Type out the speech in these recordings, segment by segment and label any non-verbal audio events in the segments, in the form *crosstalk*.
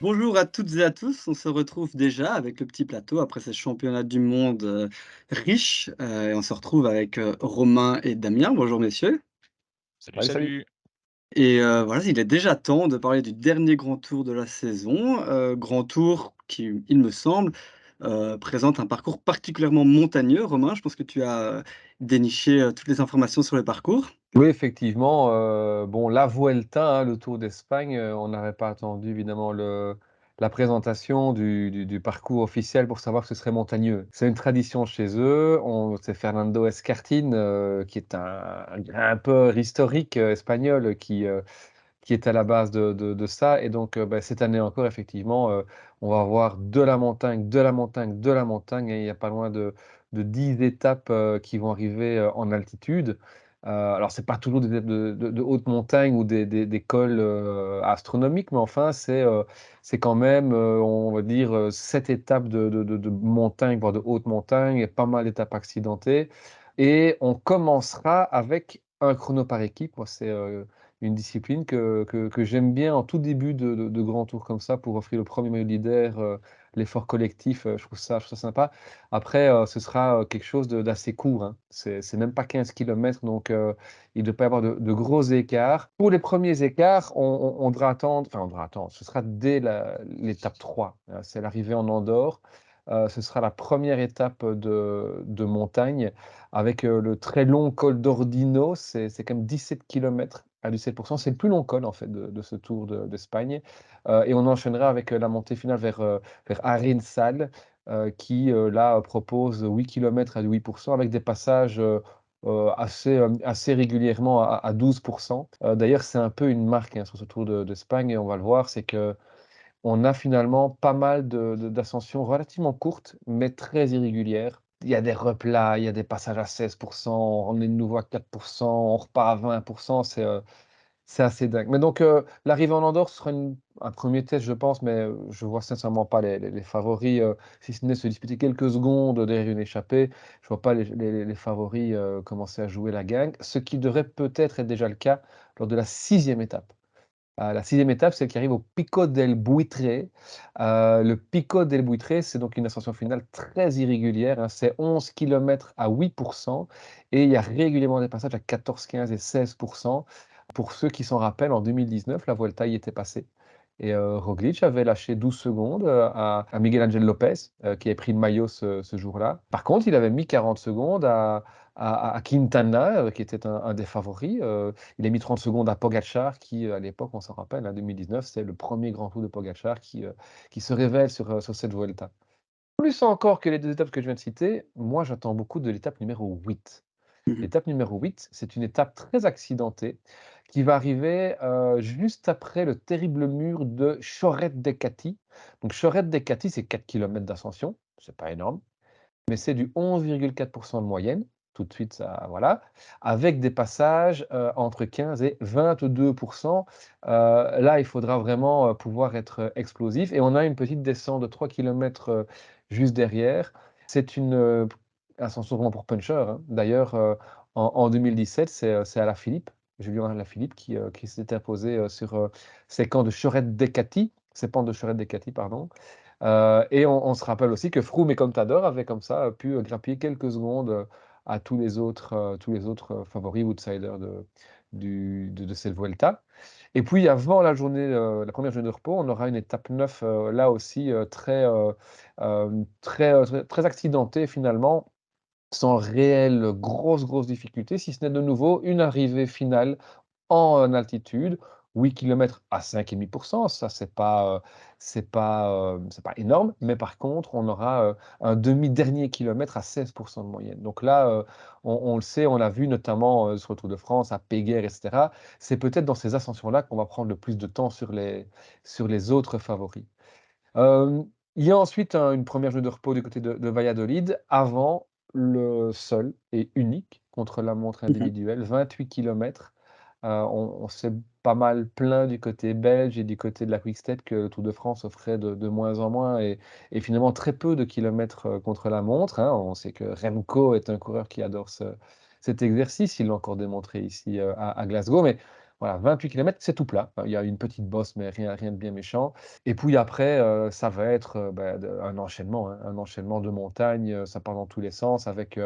Bonjour à toutes et à tous, on se retrouve déjà avec le petit plateau après ces championnats du monde, heu, riches, heu, et on se retrouve avec, heu, Romain et Damien. Bonjour messieurs Salut, Salut, salut. salut. et voilà, il est déjà temps de parler du dernier grand tour de la saison, grand tour qui, il me semble, présente un parcours particulièrement montagneux. Romain, je pense que tu as déniché, toutes les informations sur le parcours? Oui, effectivement, heu, bon, la Vuelta, hein, le Tour d'Espagne, heu, on n'aurait pas attendu évidemment la présentation du parcours officiel pour savoir que ce serait montagneux. C'est une tradition chez eux, c'est Fernando Escartin, heu, qui est un grimpeur historique, heu, espagnol qui, qui est à la base de ça et donc, bah, cette année encore effectivement, on va avoir de la montagne, de la montagne, de la montagne et il y a pas loin de de 10 étapes, qui vont arriver, en altitude. Heu, alors c'est pas toujours des de de de haute montagne ou des des cols, heu, astronomiques, mais enfin c'est, c'est quand même, heu, on va dire, 7 étapes de de montagne, voire de haute montagne et pas mal d'étapes accidentées et on commencera avec un chrono par équipe. Moi, c'est, une discipline que que j'aime bien en tout début de grand tour comme ça pour offrir le premier maillot leader, l'effort collectif, heu, je trouve ça je sympa. Après, heu, ce sera, heu, quelque chose d'assez court, hein. C'est même pas 15 kilomètres donc il ne doit pas y avoir de gros écarts. Pour les premiers écarts, on devra attendre enfin on devra attendre, ce sera dès l'étape 3, heu, c'est l'arrivée en Andorre. Ce sera la première étape, de montagne avec, le très long col d'Ordino, c'est quand même 17 kilomètres à 17 C'est le plus long col en fait de de ce Tour de d'Espagne, heu et on enchaînera avec, heu, la montée finale vers, heu, vers Arinsal, heu, qui, là, propose 8 kilomètres à 8% avec des passages, assez, assez régulièrement à à 12 Heu, d'ailleurs, c'est un peu une marque, hein, sur ce Tour de d'Espagne et on va le voir, c'est que on a finalement pas mal de de d'ascensions relativement courtes, mais très irrégulières. Il y a des replats, il y a des passages à 16% on est de nouveau à 4 on repart à 20 c'est, heu, c'est assez dingue. Mais donc, heu, l'arrivée en Andorre, sera un 1er test, je pense, mais, heu, je vois sincèrement pas les les favoris, si ce n'est se disputer quelques secondes derrière une échappée. Je vois pas les les favoris, commencer à jouer la gagne, ce qui devrait peut-être être déjà le cas lors de la sixième étape. Heu, la sixième étape, celle qui arrive au Pico del Buitre. Heu, le Pico del Buitre, c'est donc une ascension finale très irrégulière, hein. C'est 11 kilomètres à 8% et il y a régulièrement des passages à 14, 15 et 16% Pour ceux qui s'en rappellent, en 2019, la Vuelta y était passée et heu, Roglic avait lâché 12 secondes, à Miguel Angel Lopez, qui avait pris le maillot ce jour-là. Par contre, il avait mis 40 secondes à à à Quintana, heu, qui était un un des favoris, heu, il a mis 30 secondes à Pogačar qui, heu, à l'époque, on s'en rappelle, hein, 2019, c'est le premier grand tour de Pogačar qui, qui se révèle sur, sur cette Vuelta. Plus encore que les 2 étapes que je viens de citer, moi j'attends beaucoup de l'étape numéro 8. Mmh L'étape numéro 8, c'est une étape très accidentée qui va arriver, juste après le terrible mur de Choret de Cati. Donc Choret de Cati, c'est 4 kilomètres d'ascension, c'est pas énorme, mais c'est du 11,4% de moyenne. Tout de suite, ça voilà, avec des passages, heu, entre 15 et 22 Heu, là, il faudra vraiment, heu, pouvoir être, explosif et on a une petite descente de 3 kilomètres, heu, juste derrière. C'est une, ascension vraiment pour puncher, hein. D'ailleurs, en en 2017, c'est, heu, c'est Alaphilippe, Julien Alaphilippe qui, qui s'était imposé, sur, ces camps de Choret-Decati, ces pentes de Choret-Decati, pardon. Et on se rappelle aussi que Froome et Contador avaient comme ça, pu, grappiller quelques secondes, à tous les autres, heu, tous les autres, heu, favoris ou outsiders de de cette Vuelta. Et puis avant la journée, heu, la première journée de repos, on aura une étape 9, heu, là aussi, très, très, très très accidentée finalement, sans réelle grosse, grosse difficulté, si ce n'est de nouveau une arrivée finale en altitude, 8 kilomètres à 5,5 ça c'est pas, c'est pas, c'est pas énorme, mais par contre, on aura, heu, un demi-dernier kilomètre à 16 de moyenne. Donc là, on on le sait, on l'a vu notamment, sur le Tour de France, à Péguerre et cetera. C'est peut-être dans ces ascensions-là qu'on va prendre le plus de temps sur les sur les autres favoris. Il y a ensuite un une première journée de repos du côté de de Valladolid avant le seul et unique contre-la-montre mh. individuel, 28 kilomètres. Heu, on s'est pas mal plaint du côté belge et du côté de la Quick-Step que le Tour de France offrait de de moins en moins et finalement très peu de kilomètres, heu, contre-la-montre, hein. On sait que Remco est un coureur qui adore ce cet exercice, il l'a encore démontré ici, heu, à Glasgow mais Voilà, 28 kilomètres, c'est tout plat. il y a une petite bosse, mais rien rien de bien méchant et puis après, ça va être, bah, un enchaînement, hein, un enchaînement de montagnes, ça part dans tous les sens avec,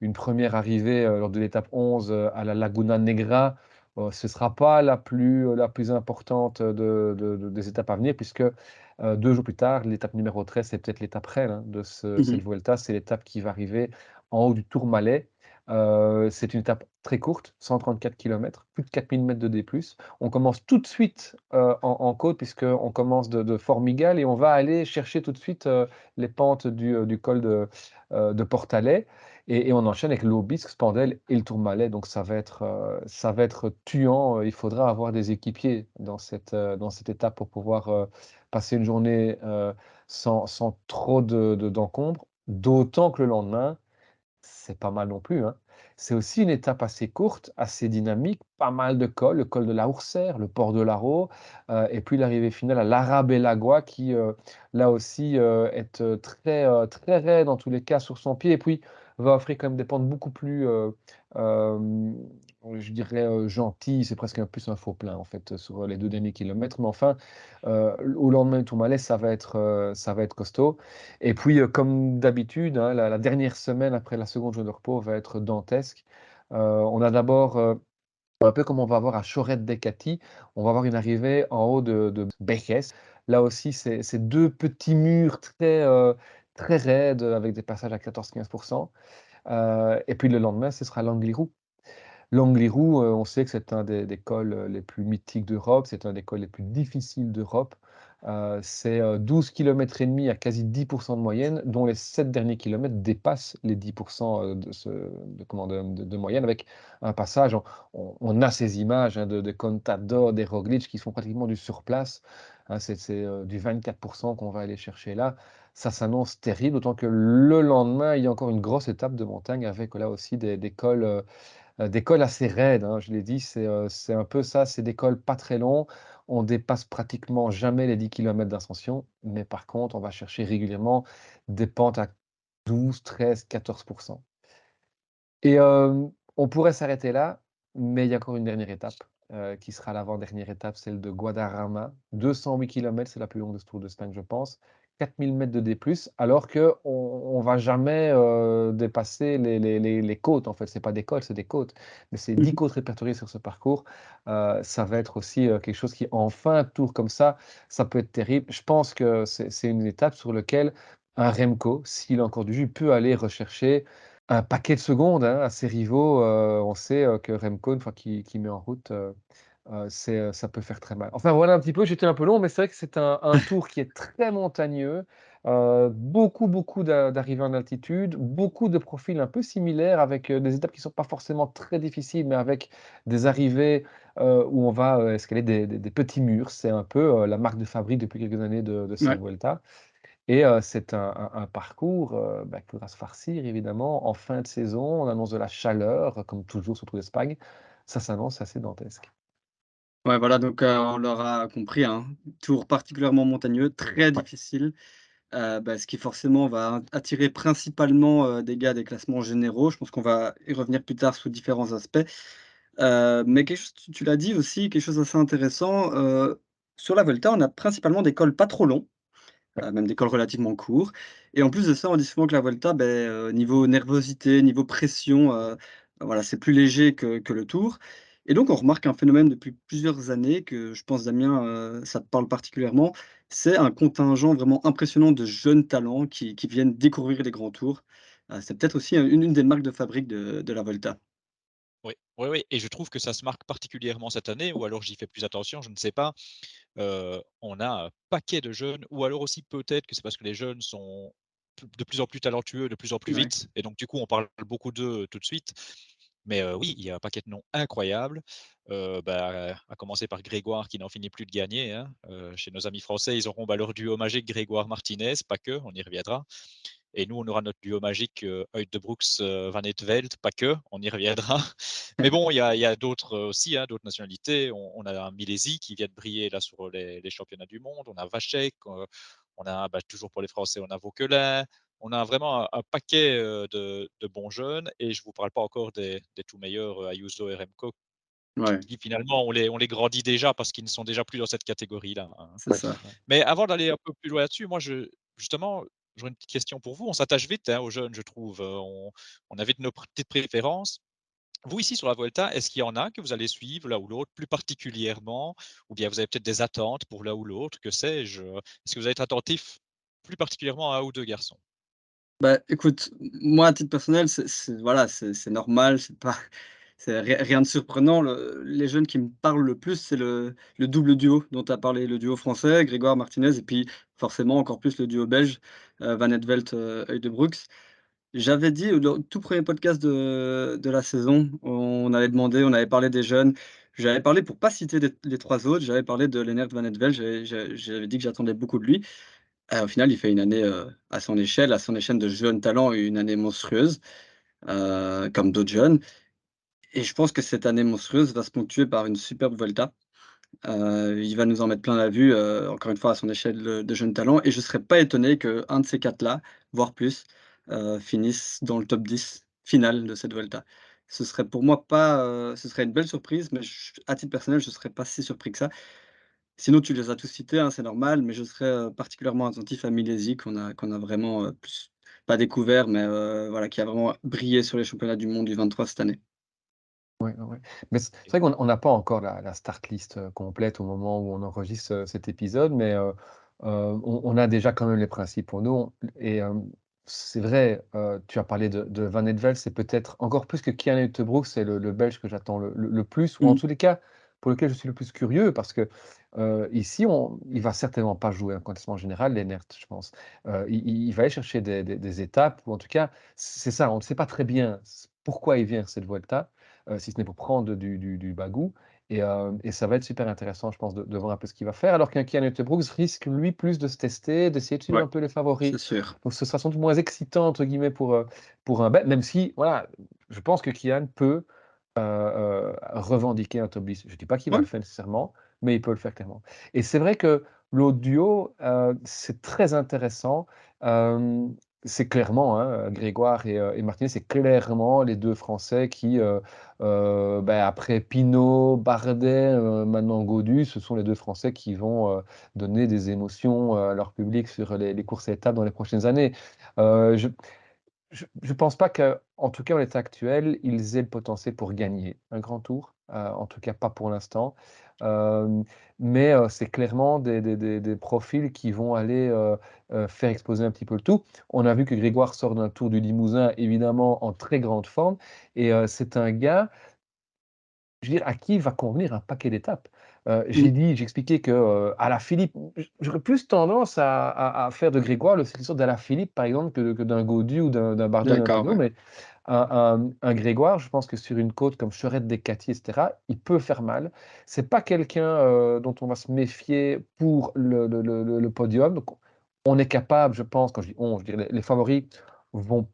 une première arrivée, lors de l'étape 11, heu, à la Laguna Negra. Heu, ce sera pas la plus, la plus importante, de de de des étapes à venir puisque, heu, 2 jours plus tard, l'étape numéro 13, c'est peut-être l'étape reine, hein, de ce Mmh cette. Vuelta. C'est l'étape qui va arriver en haut du Tourmalet. Heu, c'est une étape très courte, 134 kilomètres, plus de 4000 mètres de D+. On commence tout de suite, en en côte puisqu'on commence de de Formigal et on va aller chercher tout de suite, les pentes du, col de, de Portalet et on enchaîne avec l'Aubisque, Spandelle et le Tourmalet donc ça va être, heu, ça va être tuant, il faudra avoir des équipiers dans cette, heu, dans cette étape pour pouvoir, passer une journée, sans sans trop de de d'encombre. D'autant que le lendemain, c'est pas mal non plus, hein. C'est aussi une étape assez courte, assez dynamique, pas mal de cols, le col de la Hoursière, le port de heu et puis l'arrivée finale à l'Arabelagua qui, là aussi, est, très, très raide en tous les cas sur son pied et puis va offrir quand même des pentes beaucoup plus, heu, hem, je dirais, heu, gentilles. C'est presque un plus un faux plat en fait, sur les 2 derniers kilomètres mais enfin, au lendemain du Tourmalet, ça va être, ça va être costaud et puis, comme d'habitude, hein, la dernière semaine après la seconde journée de repos va être dantesque. On a d'abord, un peu comme on va avoir à Choret-Decati, on va avoir une arrivée en haut de de. Là aussi, c'est 2 petits murs très, très raides avec des passages à 14-15 heu et puis le lendemain, ce sera l'Angliru. L'Angliru, heu, on sait que c'est un des des cols, les plus mythiques d'Europe, c'est un des cols les plus difficiles d'Europe. C'est, heu, 12 kilomètres et demi à quasi 10% de moyenne, dont les 7 derniers kilomètres dépassent les 10 heu, de ce de comment de moyenne avec un passage on a ces images, hein, de de Contador, des Roglič qui font pratiquement du surplace, hein, c'est du 24 qu'on va aller chercher là. Ça s'annonce terrible, d'autant que le lendemain, il y a encore une grosse étape de montagne avec là aussi des cols, Heu, des cols assez raides, hein, je l'ai dit, c'est, heu, c'est un peu ça, c'est des cols pas très longs. On dépasse pratiquement jamais les 10 kilomètres d'ascension, mais par contre, on va chercher régulièrement des pentes à 12-13-14% et hem, on pourrait s'arrêter là, mais il y a encore une dernière étape, heu, qui sera l'avant-dernière étape, celle de Guadarrama. 208 kilomètres, c'est la plus longue de ce Tour d'Espagne, je pense. 4000 mètres de D+, alors qu'on on va jamais, heu, dépasser les les les les côtes, en fait. C'est pas des cols, c'est des côtes, mais c'est Mmh 10 mh. côtes répertoriées sur ce parcours. Heu, ça va être aussi, quelque chose qui, en fin de tour comme ça, ça peut être terrible. Je pense que c'est une étape sur lequel un Remco, s'il a encore du jus, peut aller rechercher un paquet de secondes, hein, à ses rivaux, heu, on sait, heu, que Remco, une fois qu'il met en route, heu, ça peut faire très mal. Enfin voilà un petit peu, j'étais un peu long, mais c'est vrai que c'est un un tour qui est très montagneux, beaucoup, beaucoup d'a d'arrivées en altitude, beaucoup de profils un peu similaires avec, des étapes qui ne sont pas forcément très difficiles, mais avec des arrivées, où on va, heu, escalader des des des petits murs. C'est un peu, la marque de fabrique depuis quelques années de de Ouais. Vuelta. Et c'est un un un parcours, heu, bah, qui va se farcir évidemment en fin de saison. On annonce de la chaleur, euh, comme toujours sur Tour d'Espagne. Ça s'annonce assez dantesque. Ouais, voilà, donc on l'aura compris, hein, tour particulièrement montagneux, très Ouais. difficile, bah, ce qui forcément va attirer principalement, des gars des classements généraux. Je pense qu'on va y revenir plus tard sous différents aspects. Mais quelque chose tu tu l'as dit aussi, quelque chose d'assez intéressant, sur la Volta, on a principalement des cols pas trop longs. Heu, même des cols relativement courts et en plus de ça, on dit souvent que la Volta, beh, heu, niveau nervosité, niveau pression, heu, voilà, c'est plus léger que le Tour et donc on remarque un phénomène depuis plusieurs années que je pense Damien, ça te parle particulièrement. C'est un contingent vraiment impressionnant de jeunes talents qui viennent découvrir les grands tours. C'est peut-être aussi, une des marques de fabrique de la Volta. Oui, oui, et je trouve que ça se marque particulièrement cette année ou alors j'y fais plus attention, je ne sais pas. On a un paquet de jeunes ou alors aussi peut-être que c'est parce que les jeunes sont de plus en plus talentueux, de plus en plus Ouais. vite et donc du coup on parle beaucoup d'eux tout de suite. Mais oui, il y a un paquet de noms incroyables, heu, bah, à commencer par Grégoire qui n'en finit plus de gagner, hein. Chez nos amis français, ils auront, bah, leur duo magique Grégoire-Martinez, pas que, on y reviendra. Et nous, on aura notre duo magique, heu, Brooks heu, Van het Velt, pas que, on y reviendra. *laughs* Mais bon, il y a d'autres, aussi, hein, d'autres nationalités. On on a un Milesi qui vient de briller là sur les les championnats du monde. On a Vachek, on a, bah, toujours pour les Français, on a Vauquelin. On a vraiment un un paquet, de de bons jeunes et je vous parle pas encore des des tout meilleurs, Ayuso et Remco qui finalement on les, on les grandit déjà parce qu'ils ne sont déjà plus dans cette catégorie-là. Hein. Mais avant d'aller un peu plus loin là-dessus, moi je, justement, j'aurais une petite question pour vous. On s'attache vite hein, aux jeunes, je trouve. On, on a vite nos petites préférences. Vous, ici, sur la Volta, est-ce qu'il y en a que vous allez suivre l'un ou l'autre plus particulièrement? Ou bien vous avez peut-être des attentes pour l'un ou l'autre, que sais-je Est-ce que vous allez être attentif plus particulièrement à un ou deux garçons? Bah, écoute, moi, à titre personnel, c'est voilà, normal, c'est pas *laughs* c'est rien de surprenant. les jeunes qui me parlent le plus, c'est le le double duo dont tu as parlé, le duo français, Grégoire Martinez et puis forcément encore plus le duo belge, euh, Van Etvelt, euh, Brooks. J'avais dit au tout premier podcast de de la saison, on avait demandé, on avait parlé des jeunes. J'avais parlé pour pas citer les trois autres, j'avais parlé de Lennart Van Etvelt, j'avais dit que j'attendais beaucoup de lui. Euh, au final, il fait une année, euh, à son échelle, à son échelle de jeune talent, une année monstrueuse, euh, comme d'autres jeunes et je pense que cette année monstrueuse va se ponctuer par une superbe Volta. il va nous en mettre plein la vue, encore une fois à son échelle de jeune talent et je ne serais pas étonné qu'un de ces quatre-là, voire plus, finisse dans le top 10 final de cette Volta. Ce serait pour moi pas, ce serait une belle surprise, mais à titre personnel, je ne serais pas si surpris que ça. Sinon, tu les as tous cités, hein, c'est normal, mais je serais, euh, particulièrement attentif à Milesi qu'on a qu'on a vraiment, euh, plus pas découvert, mais euh, voilà, qui a vraiment brillé sur les championnats du monde du 23 cette année. Oui, Mais c'est vrai qu'on n'a pas encore la start list, complète au moment où on enregistre, cet épisode, mais on a déjà quand même les principes pour nous et c'est vrai, tu as parlé de Van Edvel, c'est peut-être encore plus que Kian Uttebroek, c'est le Belge que j'attends le plus ou en mmh. tous les cas, pour lequel je suis le plus curieux parce que euh, ici, on, il va certainement pas jouer un classement général, Lennert, je pense. Euh, il, va aller chercher des, étapes, ou en tout cas, c'est ça, on ne sait pas très bien pourquoi il vient cette Vuelta, euh, si ce n'est pour prendre du, du, bagou. Et, ça va être super intéressant, je pense, de, voir un peu ce qu'il va faire. Alors qu'un Kian Brooks risque, lui, plus de se tester, d'essayer de suivre un peu les favoris. C'est sûr. Donc ce sera sans doute moins excitant, entre guillemets, pour, pour un même si, voilà, je pense que Kian peut revendiquer un top 10. Je ne dis pas qu'il va le faire nécessairement, mais il peut le faire clairement. Et c'est vrai que l'audio, euh, c'est très intéressant. c'est clairement, hein, Grégoire et, euh, et Martinez, c'est clairement les deux Français qui, euh, ben, après Pinot, Bardet, maintenant Godu, ce sont les deux Français qui vont donner des émotions à leur public sur les, les, courses à étapes dans les prochaines années. je, je ne pense pas qu'en tout cas en l'état actuel, ils aient le potentiel pour gagner un grand tour, en tout cas pas pour l'instant mais c'est clairement des, profils qui vont aller faire exploser un petit peu le tout. On a vu que Grégoire sort d'un tour du Limousin, évidemment en très grande forme, et c'est un gars, je veux dire, à qui va convenir un paquet d'étapes? j'ai dit, j'expliquais que à la Philippe, j'aurais plus tendance à, faire de Grégoire le successeur d'Ala Philippe, par exemple, que, d'un Gaudu ou d'un Bardet, mais un, Grégoire, je pense que sur une côte comme Cherette des Catiers, etc., il peut faire mal. C'est pas quelqu'un euh, dont on va se méfier pour le, podium. Donc, on est capable, je pense, quand je dis on, je dirais les, favoris vont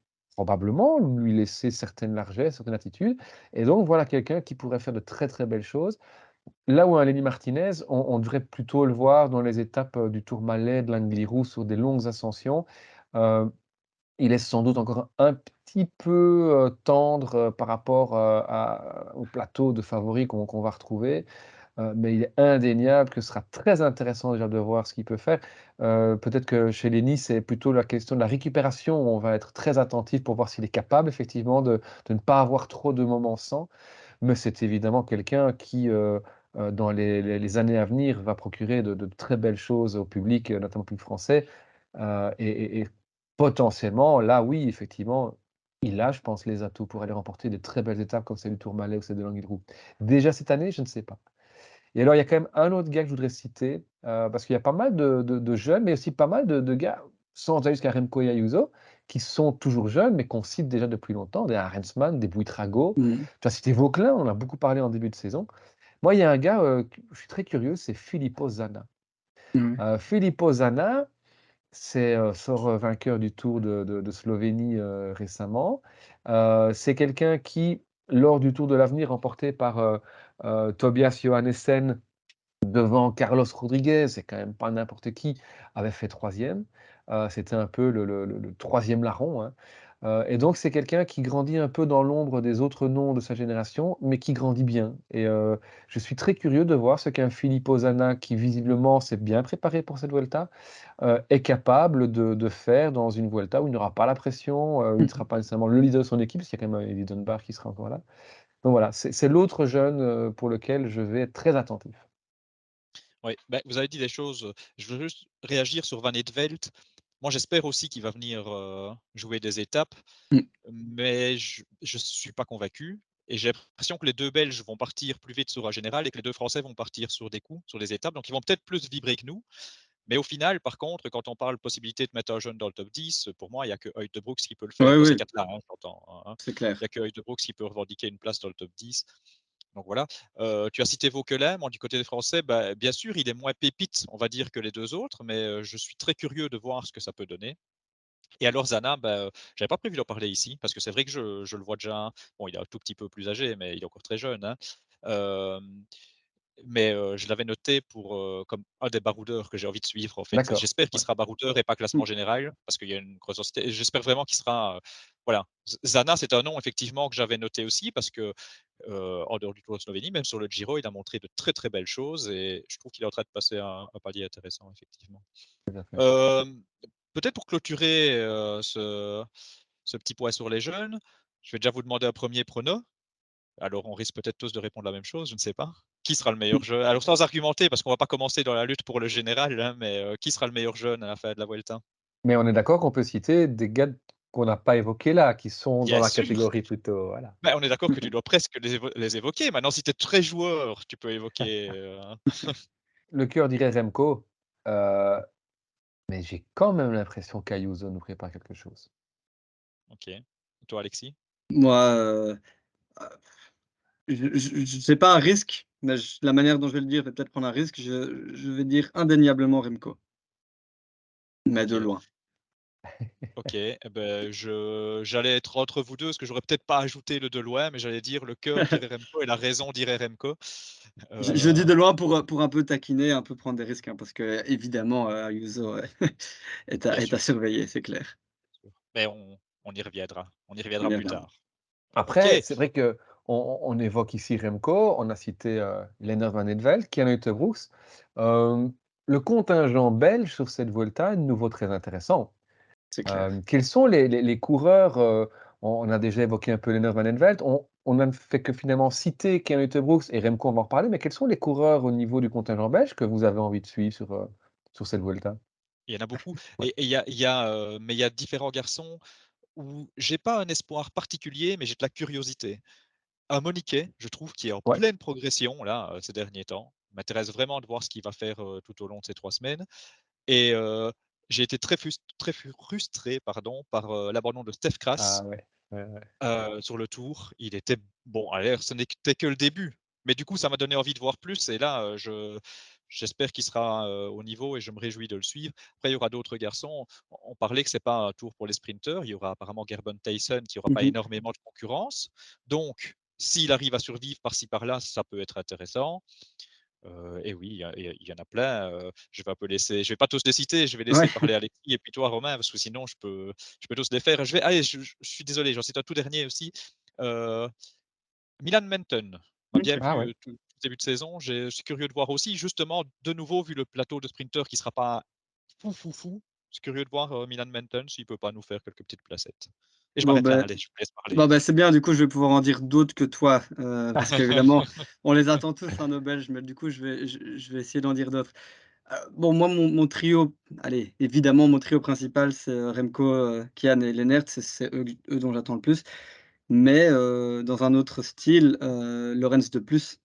probablement lui laisser certaines largesses, certaines attitudes. Et donc, voilà quelqu'un qui pourrait faire de très, très belles choses. Là où un Lenny Martinez, on, devrait plutôt le voir dans les étapes euh, du Tour Malais, de l'Angliru, sur des longues ascensions. Euh, il est sans doute encore un petit peu tendre par rapport au plateau de favoris qu'on va retrouver. Mais il est indéniable que ce sera très intéressant déjà de voir ce qu'il peut faire. Peut-être que chez Lenny, c'est plutôt la question de la récupération. On va être très attentif pour voir s'il est capable effectivement de, ne pas avoir trop de moments sans. Mais c'est évidemment quelqu'un qui, dans les, années à venir, va procurer de, très belles choses au public, notamment au public français. et, potentiellement, là, oui, effectivement, il a, je pense, les atouts pour aller remporter de très belles étapes comme celle du Tourmalet ou celle de Languedoc. Déjà cette année, je ne sais pas. Et alors, il y a quand même un autre gars que je voudrais citer, euh, parce qu'il y a pas mal de, jeunes, mais aussi pas mal de, gars, sans aller jusqu'à Remco et Ayuso, qui sont toujours jeunes, mais qu'on cite déjà depuis longtemps, des Arensman, des Bouitrago. Mmh. Tu as cité Vauclin, on en a beaucoup parlé en début de saison. Moi, il y a un gars, euh, je suis très curieux, c'est Filippo Zana. Mmh. Euh, Filippo Zana, c'est sort vainqueur du Tour de, Slovénie récemment. c'est quelqu'un qui, lors du Tour de l'Avenir remporté par Tobias Johannessen devant Carlos Rodriguez, c'est quand même pas n'importe qui, avait fait troisième. C'était un peu le, troisième larron. Hein. Heu et donc c'est quelqu'un qui grandit un peu dans l'ombre des autres noms de sa génération, mais qui grandit bien et heu, je suis très curieux de voir ce qu'un Filippo Zana qui visiblement s'est bien préparé pour cette Vuelta, heu, est capable de de faire dans une Vuelta où il n'aura pas la pression, heu, il ne Mmh. sera pas nécessairement le leader de son équipe, parce qu'il y a quand même Eddie Dunbar qui sera encore là. Donc voilà, c'est l'autre jeune, pour lequel je vais être très attentif. Oui, bah, vous avez dit des choses, je veux juste réagir sur Van Eetvelt. Moi, j'espère aussi qu'il va venir, jouer des étapes, Mmh. mais je je suis pas convaincu et j'ai l'impression que les 2 Belges vont partir plus vite sur un général et que les 2 Français vont partir sur des coups, sur des étapes, donc ils vont peut-être plus vibrer que nous. Mais au final, par contre, quand on parle possibilité de mettre un jeune dans le top 10, pour moi, il y a que Brooks qui peut le faire Ouais, de 4-là, hein, hein. c'est Il y clair. a que Brooks qui peut revendiquer une place dans le top 10. Donc voilà. Tu as cité Vauquelin, du côté des Français, bah, bien sûr, il est moins pépite, on va dire, que les 2 autres, mais je suis très curieux de voir ce que ça peut donner. Et alors Zana, heu, j'avais pas prévu d'en parler ici, parce que c'est vrai que je le vois déjà bon, il est un tout petit peu plus âgé, mais il est encore très jeune, hein. Mais je l'avais noté pour, comme un des baroudeurs que j'ai envie de suivre, en fait. J'espère qu'il sera baroudeur et pas Mmh. classement général, parce qu'il y a une grosse densité j'espère vraiment qu'il sera, voilà. Zana, c'est un nom effectivement que j'avais noté aussi parce que, en dehors du Tour de Slovénie, même sur le Giro, il a montré de très, très belles choses et je trouve qu'il est en train de passer un un palier intéressant, effectivement. Peut-être pour clôturer, ce petit point sur les jeunes, je vais déjà vous demander un premier prono. Alors on risque peut-être tous de répondre la même chose, je ne sais pas. Qui sera le meilleur jeune? Alors sans argumenter, parce qu'on va pas commencer dans la lutte pour le général, hein, mais heu, qui sera le meilleur jeune à la fin de la Vuelta? Mais on est d'accord qu'on peut citer des gars qu'on n'a pas évoqués là, qui sont dans la catégorie plutôt voilà. Bah, on est d'accord que tu *laughs* dois presque les évo les évoquer. Maintenant si tu es très joueur, tu peux évoquer, hein. *laughs* Le cœur dirait Remco, heu, mais j'ai quand même l'impression qu'Ayuso nous prépare quelque chose. OK. Et toi, Alexis? Moi, je je je c'est pas un risque, mais la manière dont je vais le dire va peut-être prendre un risque. Je je vais dire indéniablement Remco. Mais de loin. OK, beh, je j'allais être entre vous 2 parce que j'aurais peut-être pas ajouté le de loin, mais j'allais dire le cœur dirait *laughs* Remco et la raison dirait Remco. Je je dis de loin pour, pour un peu taquiner, un peu prendre des risques, hein, parce qu'évidemment, heu, Ayuso, heu, *laughs* est à est surveiller, c'est clair. mais on on y reviendra, on y On reviendra plus reviendra. tard. Après, c'est vrai qu'on on on évoque ici Remco, on a cité, heu, Lennart Van Eetvelt, Kian Uijtenroets. Hem, le contingent belge sur cette est de nouveau très intéressant. Clair. Hem, quels sont les les les coureurs, heu, on on a déjà évoqué un peu Lennart Van Eetvelt, on on n'a fait que finalement citer Kian Uijtenroets et Remco, on va en reparler, mais quels sont les coureurs au niveau du contingent belge que vous avez envie de suivre sur, heu, sur cette Vuelta? il y en a beaucoup *laughs* et et y a y a, mais il y a différents garçons où j'ai pas un espoir particulier, mais j'ai de la curiosité. Un Moniquet, je trouve, qui est en Ouais. pleine progression là, heu, ces derniers temps. M'intéresse vraiment de voir ce qu'il va faire, heu, tout au long de ces 3 semaines et heu, j'ai été très frustré pardon, par, l'abandon de Stef Ah Kras, ouais. Ouais, sur le Tour. Il était bon, allez, ce n'était que le début, mais du coup, ça m'a donné envie de voir plus et là, je j'espère qu'il sera, au niveau et je me réjouis de le suivre. Après, il y aura d'autres garçons. On parlait que c'est pas un Tour pour les sprinteurs. Il y aura apparemment Gerben Tyson qui aura Mmh pas mh. énormément de concurrence. Donc s'il arrive à survivre par-ci par-là, ça peut être intéressant. Heu et oui, il y en a plein, heu, je vais un peu laisser je vais pas tous les citer, je vais laisser Ouais. parler Alexis et puis toi Romain, parce que sinon je peux je peux tous les faire. Je vais allez, je suis désolé, j'en cite un tout dernier aussi, heu, Milan Menton m'a bien. Ah plu, ouais. heu, tout tout début de saison. Je suis curieux de voir aussi justement, de nouveau, vu le plateau de sprinteurs qui sera pas fou, fou, fou, je suis curieux de voir, heu, Milan Menton s'il peut pas nous faire quelques petites placettes et je Bon m'arrête là, allez, je vous laisse parler. bon ben, c'est bien, du coup, je vais pouvoir en dire d'autres que toi, heu, parce qu'évidemment, *laughs* on les attend tous, hein, nos Belges, mais du coup, je vais je je vais essayer d'en dire d'autres. Heu, bon, moi, mon mon trio, allez, évidemment, mon trio principal, c'est, heu, Remco, Kian et Lennert, c'est eux eux dont j'attends le plus. Mais, dans un autre style, Laurens de Plus,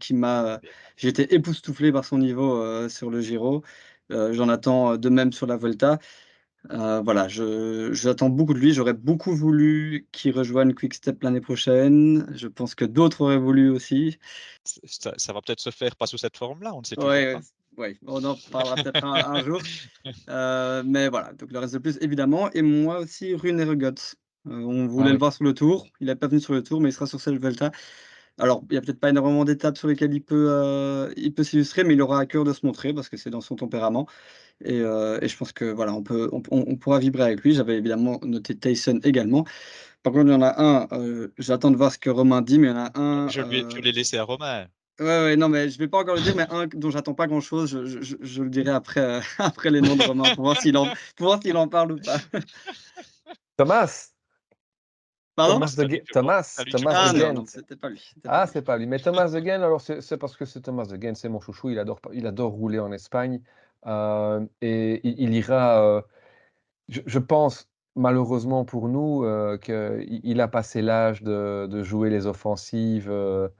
qui m'a j'ai été époustouflé par son niveau, sur le Giro. J'en attends de même sur la Volta. Heu, voilà, j'attends beaucoup de lui. J'aurais beaucoup voulu qu'il rejoigne Quick-Step l'année prochaine. Je pense que d'autres auraient voulu aussi. Ça ça va peut-être se faire pas sous cette forme-là, on ne sait Ouais, pas. ouais, on en parlera peut-être un un jour. Heu, *laughs* mais voilà, donc le reste de plus, évidemment et moi aussi Rune Heregot. Heu, on voulait le oui. voir sur le Tour. Il est pas venu sur le Tour, mais il sera sur cette Vuelta. Alors, il y a peut-être pas énormément d'étapes sur lesquelles il peut, heu, il peut s'illustrer, mais il aura à cœur de se montrer parce que c'est dans son tempérament et heu et je pense que voilà, on peut on on pourra vibrer avec lui. J'avais évidemment noté Tyson également. Par contre, il y en a un, heu, j'attends de voir ce que Romain dit, mais il y en a un, Je lui ai je heu l'ai laissé à Romain. Ouais, ouais, non, mais je vais pas encore le dire, mais un dont j'attends pas grand-chose, je je je je le dirai après, heu, *laughs* après les noms de Romain pour voir s'il en pour voir s'il en parle ou pas. *laughs* Thomas! Pardon? Thomas de Ghain Thomas Thomas Ah de non, Ghent. non, c'était pas lui, c'était Ah, c'est pas lui. Mais Thomas de Ghent, alors c'est c'est parce que c'est Thomas de Ghent, c'est mon chouchou, il adore il adore rouler en Espagne, et il ira, heu, je pense malheureusement pour nous, heu, qu'il il a passé l'âge de jouer les offensives, 1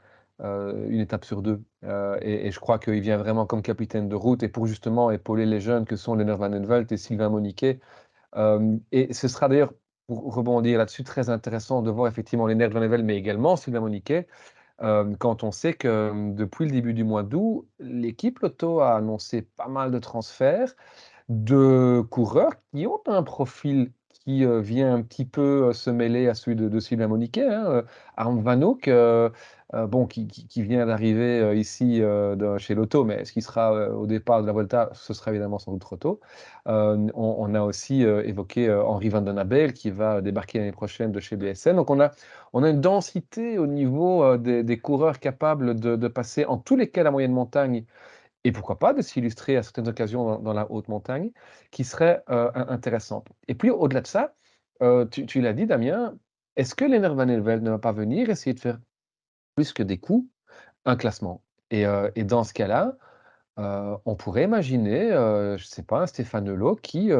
étape sur 2, heu et je crois qu'il vient vraiment comme capitaine de route et pour justement épauler les jeunes que sont Lennart Van den Velt et Sylvain Moniquet. Et ce sera d'ailleurs, pour rebondir là-dessus, très intéressant de voir effectivement Lennart Van den Velt, mais également Sylvain Moniquet, hem, quand on sait que, mmh, depuis le début du mois d'août, l'équipe Lotto a annoncé pas mal de transferts de coureurs qui ont un profil qui, heu, vient un petit peu, heu, se mêler à celui de Sylvain Moniquet, hein, Harm Vanhoek, heu, bon qui qui qui vient d'arriver, heu, ici, heu, de chez Lotto, mais est-ce qu'il sera, au départ de la Vuelta? Ce sera évidemment sans doute. Heu, on on a aussi, évoqué, Henri Van den Abel qui va débarquer l'année prochaine de chez BSN. Donc on a on a une densité au niveau, des coureurs capables de passer en tous les cas la moyenne montagne et pourquoi pas de s'illustrer à certaines occasions dans la haute montagne, qui serait, intéressante. Et puis au-delà de ça, tu l'as dit Damien, est-ce que Lennart Van ne va pas venir essayer de faire plus que des coups, un classement? Et et dans ce cas-là, heu, on pourrait imaginer, heu, je sais pas, un Stéphane Leleu qui,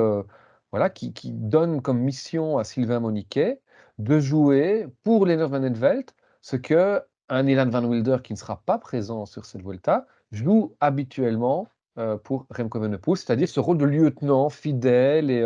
voilà, qui donne comme mission à Sylvain Moniquet de jouer pour Lennart Van den Velt ce qu'un Ilan Van Wilder qui ne sera pas présent sur cette Vuelta, joue habituellement, heu, pour Remco Evenepoel, c'est-à-dire ce rôle de lieutenant fidèle et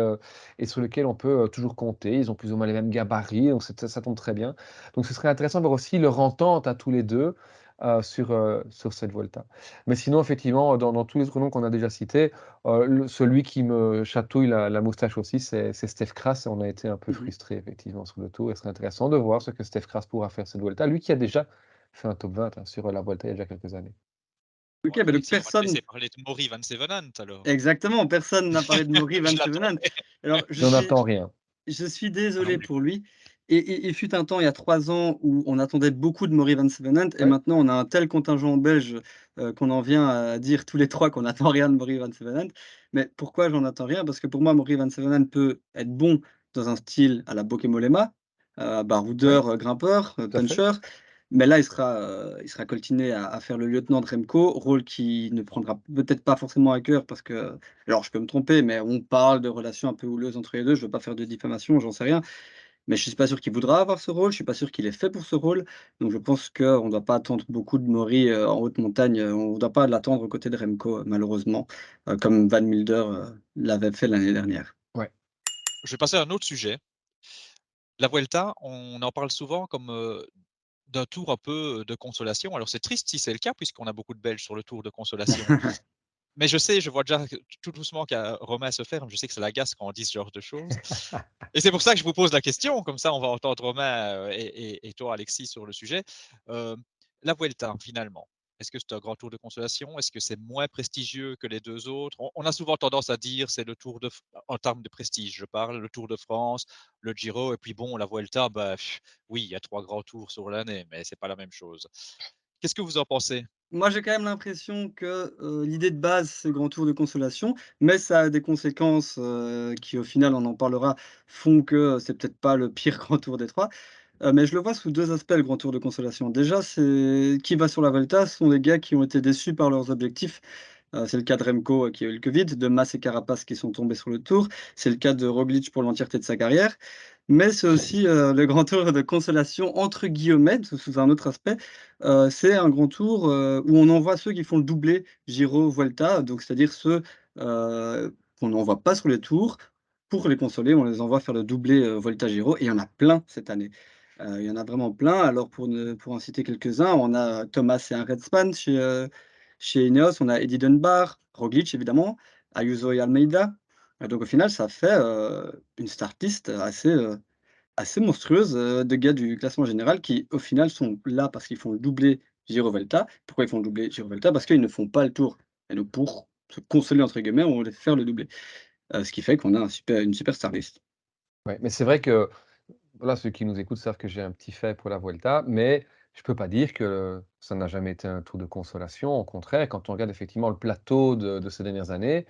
et sur lequel on peut, heu, toujours compter. Ils ont plus ou moins les mêmes gabarits, donc ça tombe très bien. Donc ce serait intéressant de voir aussi leur entente à tous les 2, heu, sur, sur cette Vuelta. Mais sinon effectivement, dans dans tous les autres noms qu'on a déjà cités, le celui qui me chatouille la la moustache aussi, c'est Stef Kras et on a été un peu Mmh mh. frustrés effectivement sur le Tour et ce serait intéressant de voir ce que Stef Kras pourra faire cette Vuelta. Lui qui a déjà fait un top 20, hein, sur, la Vuelta il y a déjà quelques années. OK, bah, donc personne laisser parler de Maury Van Zevenant alors. Exactement, personne n'a parlé de *laughs* Maury Van l'attendais. Alors *laughs* je J'en suis attends rien. je suis désolé pour lui et il fut un temps, il y a 3 ans, où on attendait beaucoup de Maury Van Zevenant et Ouais. maintenant on a un tel contingent belge, heu, qu'on en vient à dire tous les 3 qu'on attend rien de Maury Van Zevenant. Mais pourquoi j'en attends rien? Parce que pour moi, Maury Van Zevenant peut être bon dans un style à la heu, Oui, baroudeur, grimpeur, fait. puncher. Mais là, il sera, heu, il sera coltiné à à faire le lieutenant de Remco, rôle qu'il ne prendra peut-être pas forcément à cœur parce que alors je peux me tromper, mais on parle de relations un peu houleuses entre les 2. Je veux pas faire de diffamation, j'en sais rien. Mais je suis pas sûr qu'il voudra avoir ce rôle, je suis pas sûr qu'il est fait pour ce rôle. Donc je pense qu'on doit pas attendre beaucoup de Maury, heu, en haute montagne, heu, on doit pas l'attendre aux côtés de Remco, heu, malheureusement, heu, comme Van Wilder, heu, l'avait fait l'année dernière. Ouais. Je vais passer à un autre sujet. La Vuelta, on en parle souvent comme, d'un tour un peu, de consolation. Alors c'est triste si c'est le cas puisqu'on a beaucoup de Belges sur le tour de consolation. *laughs* Mais je sais, je vois déjà tout doucement qu'à Romain se ferme, je sais que ça l'agace quand on dit ce genre de choses. Et c'est pour ça que je vous pose la question, comme ça on va entendre Romain, et et et toi Alexis sur le sujet. La Vuelta finalement, est-ce que c'est un grand tour de consolation? Est-ce que c'est moins prestigieux que les 2 autres? On a souvent tendance à dire c'est le Tour de en termes de prestige, je parle, le Tour de France, le Giro et puis bon la Vuelta, bah, oui, il y a 3 grands tours sur l'année, mais c'est pas la même chose. Qu'est-ce que vous en pensez? Moi, j'ai quand même l'impression que, heu, l'idée de base, c'est grand tour de consolation, mais ça a des conséquences, heu, qui au final, on en parlera, font que, heu, c'est peut-être pas le pire *laughs* grand tour des 3. Heu, mais je le vois sous 2 aspects, le grand tour de consolation. Déjà, c'est qui va sur la Vuelta, ce sont des gars qui ont été déçus par leurs objectifs. Heu, c'est le cas de Remco, heu, qui a eu le covid, de Mas et Carapaz qui sont tombés sur le tour. C'est le cas de Roglic pour l'entièreté de sa carrière. Mais c'est aussi, le grand tour de «consolation» entre guillemets, sous un autre aspect. C'est un grand tour, où on envoie ceux qui font le doublé Giro-Vuelta, donc c'est-à-dire ceux, qu'on n'envoie pas sur les tours. Pour les consoler, on les envoie faire le doublé, heu, Vuelta-Giro et il y en a plein cette année. Heu, il y en a vraiment plein. Alors pour pour en citer quelques-uns, on a Thomas et Arensman chez, heu, chez Ineos, on a Eddie Dunbar, Roglic évidemment, Ayuso et Almeida. Heu, donc au final, ça fait, heu, une start list assez, assez monstrueuse, de gars du classement général qui, au final, sont là parce qu'ils font le doublé Giro-Vuelta. Pourquoi ils font le doublé Giro-Vuelta? Parce qu'ils ne font pas le Tour et donc pour se «consoler» entre guillemets, on voulait faire le doublé. Ce qui fait qu'on a un une super star list. Ouais, mais c'est vrai que, voilà, ceux qui nous écoutent savent que j'ai un petit fait pour la Vuelta, mais je peux pas dire que ça n'a jamais été un tour de consolation. Au contraire, quand on regarde effectivement le plateau de ces dernières années,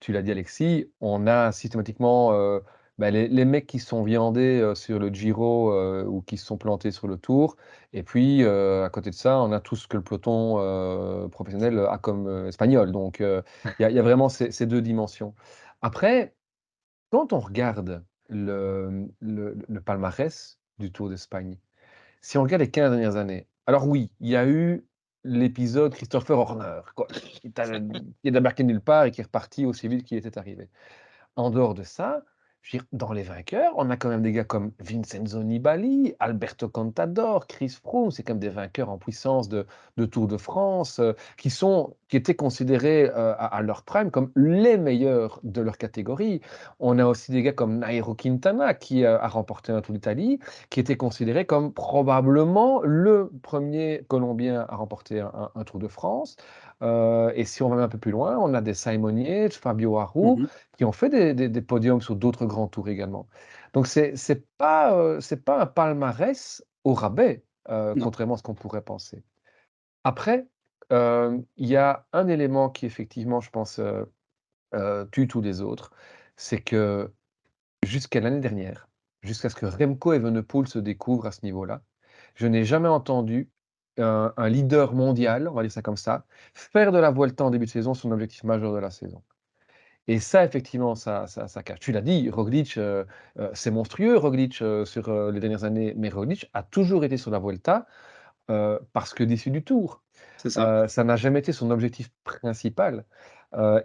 tu l'as dit Alexis, on a systématiquement, heu, bah, les mecs qui sont viandés, heu, sur le Giro, heu, ou qui se sont plantés sur le Tour et puis, à côté de ça, on a tout ce que le peloton, professionnel a comme, espagnol donc il y a vraiment ces 2 dimensions. Après, quand on regarde le, palmarès du Tour d'Espagne, si on regarde les 15 dernières années, alors oui, il y a eu l'épisode Christopher Horner, qui est débarqué nulle part et qui est reparti aussi vite qu'il était arrivé. En dehors de ça, dans les vainqueurs, on a quand même des gars comme Vincenzo Nibali, Alberto Contador, Chris Froome, c'est quand même des vainqueurs en puissance de, Tour de France, euh, qui, sont, qui étaient considérés euh, à, leur prime comme les meilleurs de leur catégorie. On a aussi des gars comme Nairo Quintana, qui euh, a remporté un Tour d'Italie, qui était considéré comme probablement le premier Colombien à remporter un Tour de France. Euh, et si on va un peu plus loin, on a des Simon Yates, Fabio Aru, Mmh qui ont fait des, des- des podiums sur d'autres grands tours également. Donc c'est c'est pas euh, pas un palmarès au rabais, euh, contrairement à ce qu'on pourrait penser. Après, euh, il y a un élément qui effectivement, je pense, tue tous les autres, c'est que jusqu'à l'année dernière, jusqu'à ce que Remco Evenepoel se découvre à ce niveau-là, je n'ai jamais entendu un, un leader mondial, on va dire ça comme ça, faire de la Vuelta en début de saison son objectif majeur de la saison. Et ça, effectivement, ça ça ça cache. Tu l'as dit, Roglic, heu heu, c'est monstrueux, Roglic, heu, sur, les dernières années, mais Roglic a toujours été sur la Vuelta, parce que d'issue du Tour. Ça. N'a jamais été son objectif principal,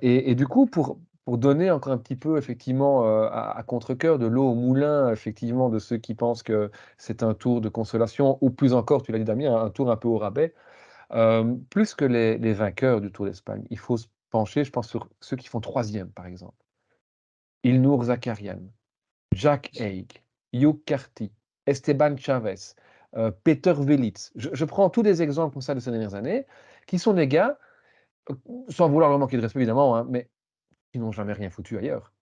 et du coup, pour pour donner encore un petit peu effectivement, heu, à contrecœur de l'eau au moulin, effectivement, de ceux qui pensent que c'est un tour de consolation ou plus encore, tu l'as dit Damien, un tour un peu au rabais. Hem, plus que les vainqueurs du Tour d'Espagne, il faut se pencher, je pense, sur ceux qui font troisième, par exemple. Ilnur Zakarian, Jack Haig, Hugh Carty, Esteban Chavez, heu, Peter Velits. Je prends tous des exemples comme ça de ces dernières années, qui sont des gars, sans vouloir leur manquer de respect évidemment, hein, mais qui n'ont jamais rien foutu ailleurs.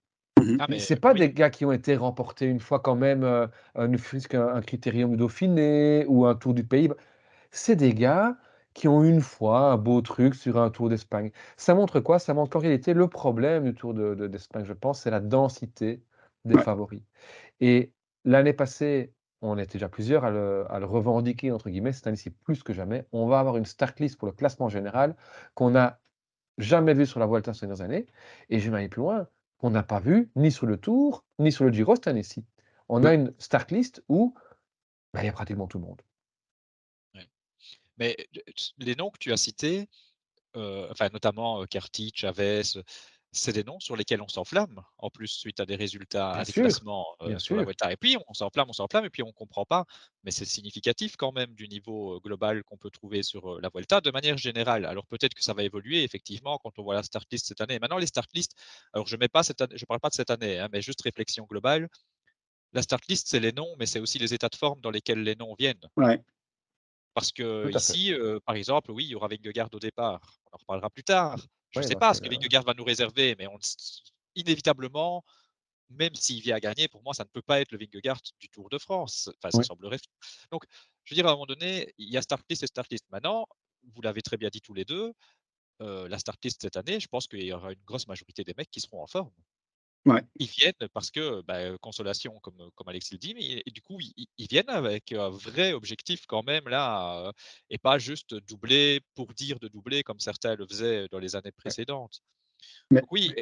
Ah c'est pas oui, des gars qui ont été remportés une fois quand même, heu heu, ne fût-ce qu'un un Critérium du Dauphiné ou un Tour du Pays c'est des gars qui ont une fois un beau truc sur un Tour d'Espagne. Ça montre quoi? Ça montre qu'en réalité, le problème du Tour de de d'Espagne, je pense, c'est la densité des Ouais, favoris et l'année passée, on était déjà plusieurs à le à le «revendiquer» entre guillemets, cette année-ci plus que jamais, on va avoir une start list pour le classement général qu'on n'a jamais vu sur la Vuelta ces dernières années et je vais aller plus loin, qu'on n'a pas vu ni sur le Tour, ni sur le Giro cette année-ci. On a une start list où, bah, il y a pratiquement tout le monde. ouais. Mais, heu, les noms que tu as cités, Heu, enfin notamment, heu, Carty, Chavez, c'est des noms sur lesquels on s'enflamme, en plus suite à des résultats, Bien à des sûr, classements, bien sur la. Vuelta et puis on s'enflamme, on s'enflamme et puis on comprend pas, mais c'est significatif quand même du niveau, global qu'on peut trouver sur, la Vuelta de manière générale. Alors peut-être que ça va évoluer effectivement quand on voit la start list cette année. Maintenant les start list, alors je je parle pas de cette année, hein, mais juste réflexion globale. La start list, c'est les noms, mais c'est aussi les états de forme dans lesquels les noms viennent. ouais, Parce qu'ici, heu, par exemple, oui, il y aura Vingegaard au départ. On en reparlera plus tard. Je ne sais pas ce que Vingegaard va nous réserver, mais on inévitablement, même s'il vient à gagner, pour moi, ça ne peut pas être le Vingegaard du Tour de France. Enfin, ça oui, semblerait. Donc, je veux dire, à un moment donné, il y a start list et start list. Maintenant, vous l'avez très bien dit tous les 2, heu, la start list cette année, je pense qu'il y aura une grosse majorité des mecs qui seront en forme. Ouais, Ils viennent parce que, bah, consolation comme, comme Alexis le dit, mais et du coup, ils viennent avec un vrai objectif quand même là, heu et pas juste doubler pour dire de doubler comme certains le faisaient dans les années précédentes. mais Donc oui,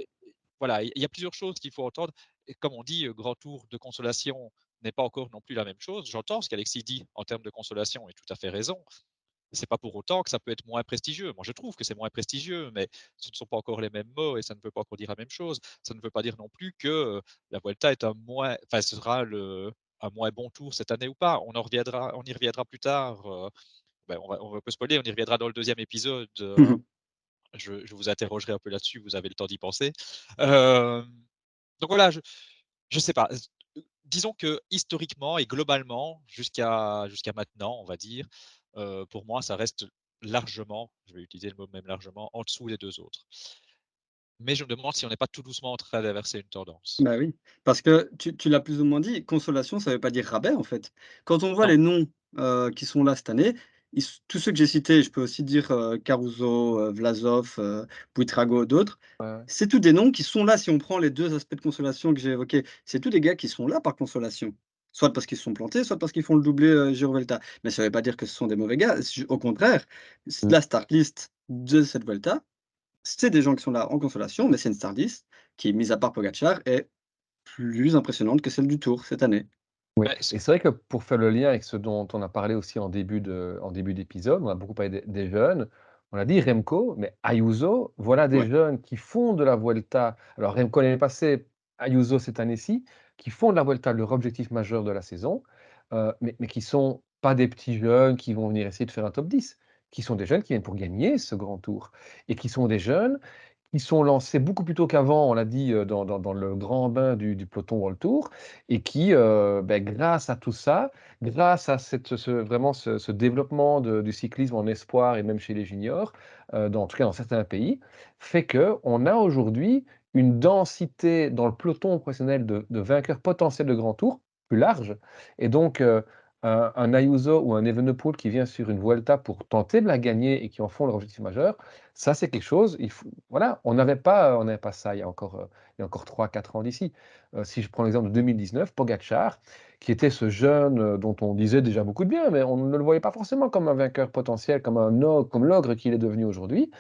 voilà, il y a plusieurs choses qu'il faut entendre comme on dit, heu, grand tour de consolation n'est pas encore non plus la même chose. J'entends ce qu'Alexis dit en termes de consolation et tout à fait raison. C'est pas pour autant que ça peut être moins prestigieux. Moi, je trouve que c'est moins prestigieux, mais ce ne sont pas encore les mêmes mots et ça ne veut pas encore dire la même chose. Ça ne veut pas dire non plus que la Vuelta est un moins, enfin, sera le, un moins bon tour cette année ou pas. On en reviendra, on y reviendra plus tard. euh, ben, on va, on pas spoiler, on y reviendra dans le deuxième épisode. euh, mmh je, je vous interrogerai un peu là-dessus. Vous avez le temps d'y penser. Euh, donc voilà, je, je sais pas. Disons que historiquement et globalement, jusqu'à jusqu'à maintenant, on va dire, pour moi, ça reste largement, je vais utiliser le mot même largement, en dessous des 2 autres. mais je me demande si on n'est pas tout doucement en train d'inverser une tendance. Bah oui, parce que tu tu l'as plus ou moins dit, consolation, ça veut pas dire rabais, en fait. Quand on voit Non. les noms, qui sont là cette année, ils tous ceux que j'ai cités, je peux aussi dire, Caruso, heu, Vlasov, Buitrago, d'autres. Ouais. C'est tous des noms qui sont là si on prend les 2 aspects de consolation que j'ai évoqués. C'est tous des gars qui sont là par consolation. Soit parce qu'ils se sont plantés, soit parce qu'ils font le doublé, heu, Giro-Vuelta. Mais ça veut pas dire que ce sont des mauvais gars, au contraire, Mmh. la start list de cette Vuelta, c'est des gens qui sont là en consolation, mais c'est une start list qui, mis à part Pogačar, est plus impressionnante que celle du Tour cette année. Oui et c'est vrai que pour faire le lien avec ce dont on a parlé aussi en début de en début d'épisode, on a beaucoup parlé des des jeunes. On a dit Remco, mais Ayuso, voilà des Ouais. jeunes qui font de la Vuelta alors Remco l'année passée, Ayuso cette année-ci, qui font de la Vuelta leur objectif majeur de la saison, heu, mais mais qui sont pas des petits jeunes qui vont venir essayer de faire un top 10, qui sont des jeunes qui viennent pour gagner ce grand tour et qui sont des jeunes qui sont lancés beaucoup plus tôt qu'avant, on l'a dit, heu, dans dans le grand bain du du peloton World Tour et qui, heu, beh, grâce à tout ça, grâce à cette ce vraiment ce développement du cyclisme en espoir et même chez les juniors, dans en tout cas dans certains pays, fait qu'on a aujourd'hui une densité dans le peloton professionnel de vainqueurs potentiels de grands tours plus large et donc heu, un Ayuso ou un Evenepoel qui vient sur une Vuelta pour tenter de la gagner et qui en font leur objectif majeur, ça c'est quelque chose, voilà, on n'avait pas on n'avait pas ça il y a encore, heu, il encore 3-4 ans d'ici. Si je prends l'exemple de 2019, Pogačar, qui était ce jeune, dont on disait déjà beaucoup de bien, mais on ne le voyait pas forcément comme un vainqueur potentiel, comme un comme l'ogre qu'il est devenu aujourd'hui.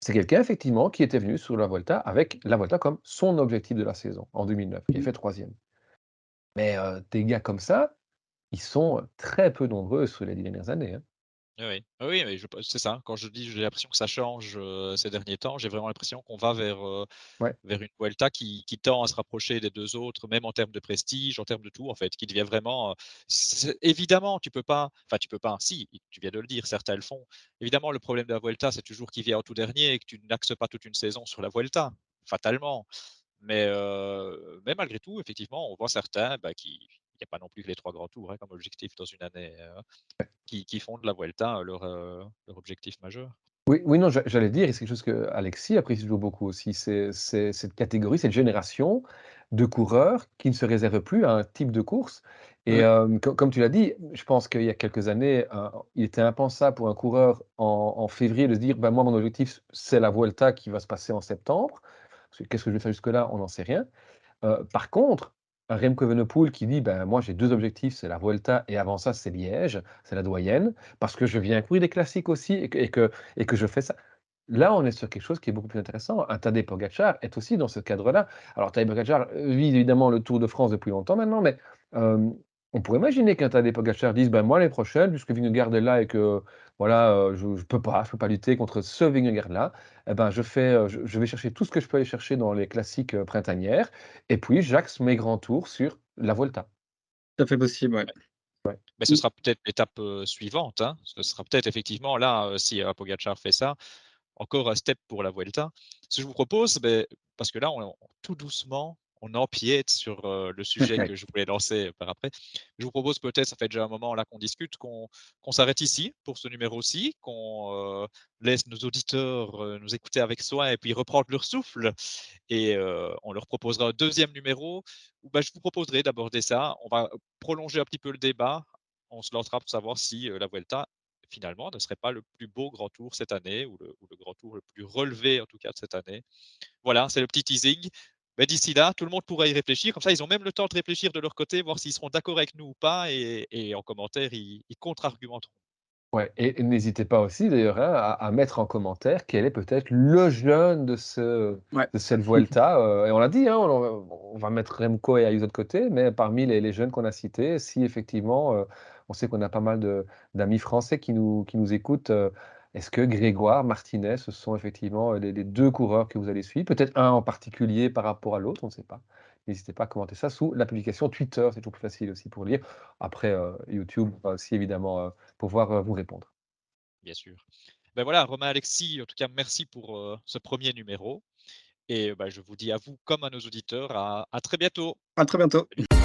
C'est quelqu'un effectivement qui était venu sur la Vuelta avec la Vuelta comme son objectif de la saison en 2009, qui a fait 3e. Mais heu, des gars comme ça, ils sont, heu, très peu nombreux sur les 10 dernières années, hein. Oui, oui. Oui, mais je c'est ça, quand je dis j'ai l'impression que ça change, ces derniers temps, j'ai vraiment l'impression qu'on va vers, heu, Ouais. vers une Vuelta qui qui tend à se rapprocher des 2 autres, même en termes de prestige, en termes de tout en fait, qui devient vraiment, évidemment tu peux pas enfin tu peux pas, si, tu viens de le dire, certains le font. Évidemment le problème de la Vuelta, c'est toujours qu'il vient en tout dernier et que tu n'axes pas toute une saison sur la Vuelta, fatalement. Mais mais malgré tout, effectivement, on voit certains, bah, qui il y a pas non plus que les 3 grands tours, hein, comme objectif dans une année, heu, qui qui font de la Vuelta leur, heu, leur objectif majeur. Oui, oui, non, j'a j'allais dire et c'est quelque chose qu'Alexis apprécie toujours beaucoup aussi, c'est cette catégorie, cette génération de coureurs qui ne se réservent plus à un type de course et co comme tu l'as dit, je pense qu'il y a quelques années, il était impensable pour un coureur en en février de se dire: «Bah, moi, mon objectif, c'est la Vuelta qui va se passer en septembre, que qu'est-ce que je vais faire jusque-là? On n'en sait rien». Par contre, Remco Evenepoel qui dit: «Ben, moi, j'ai 2 objectifs, c'est la Vuelta et avant ça, c'est Liège, c'est la doyenne, parce que je viens courir des classiques aussi et que et que et que je fais ça». Là, on est sur quelque chose qui est beaucoup plus intéressant. Un Tadej Pogacar est aussi dans ce cadre-là. Alors Tadej Pogacar euh, vit évidemment le Tour de France depuis longtemps maintenant, mais hem, on pourrait imaginer qu'un Tadej Pogacar dise: «Ben, moi, l'année prochaine, puisque Vingegaard est là et que voilà, je je peux pas je peux pas lutter contre ce Vingegaard-là, et ben, je fais, je je vais chercher tout ce que je peux aller chercher dans les classiques, printanières et puis j'axe mes grands tours sur la Vuelta». tout à fait possible, ouais. Ouais. Mais ce sera peut-être l'étape, suivante, hein. Ce sera peut-être effectivement là, si, heu, Pogačar fait ça, encore un step pour la Vuelta. Ce que je vous propose, beh, parce que là, on tout doucement, on empiète sur, le sujet *laughs* que je voulais lancer par après. Je vous propose peut-être, ça fait déjà un moment là qu'on discute, qu'on s'arrête ici pour ce numéro-ci, qu'on, laisse nos auditeurs, nous écouter avec soin et puis reprendre leur souffle et on leur proposera un deuxième numéro où, bah, je vous proposerai d'aborder ça. On va prolonger un petit peu le débat. On se lancera pour savoir si, la Vuelta finalement, ne serait pas le plus beau grand tour cette année ou le, ou le grand tour le plus relevé en tout cas de cette année. Voilà, c'est le petit teasing. Mais d'ici là, tout le monde pourra y réfléchir. Comme ça, ils ont même le temps de réfléchir de leur côté, voir s'ils seront d'accord avec nous ou pas. Et, et en commentaire, ils, ils contre-argumenteront. Ouais et et n'hésitez pas aussi d'ailleurs, hein, à à mettre en commentaire quel est peut-être le jeune de ce Ouais. de cette Vuelta, heu *laughs* et on l'a dit, hein, on on va mettre Remco et Ayuso de côté, mais parmi les les jeunes qu'on a cités, si effectivement, heu, on sait qu'on a pas mal d'amis français qui nous qui nous écoutent, heu, est-ce que Grégoire, Martinez, ce sont effectivement, heu, les les 2 coureurs que vous allez suivre? Peut-être un en particulier par rapport à l'autre, on ne sait pas. N'hésitez pas à commenter ça sous la publication Twitter, c'est toujours plus facile aussi pour lire. Après, heu, YouTube, on va aussi évidemment, heu, pouvoir, heu, vous répondre. Bien sûr. Ben voilà, Romain Alexis, en tout cas, merci pour euh, ce premier numéro. Et bah, je vous dis à vous comme à nos auditeurs, à à très bientôt. À très bientôt. Salut.